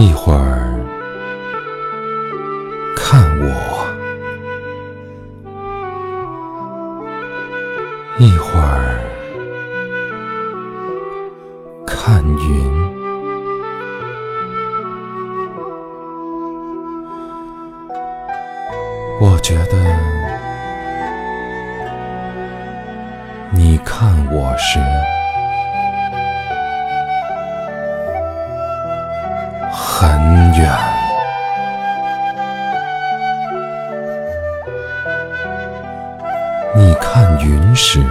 一会儿看我，一会儿看云。我觉得你看我时。很远，你看云时。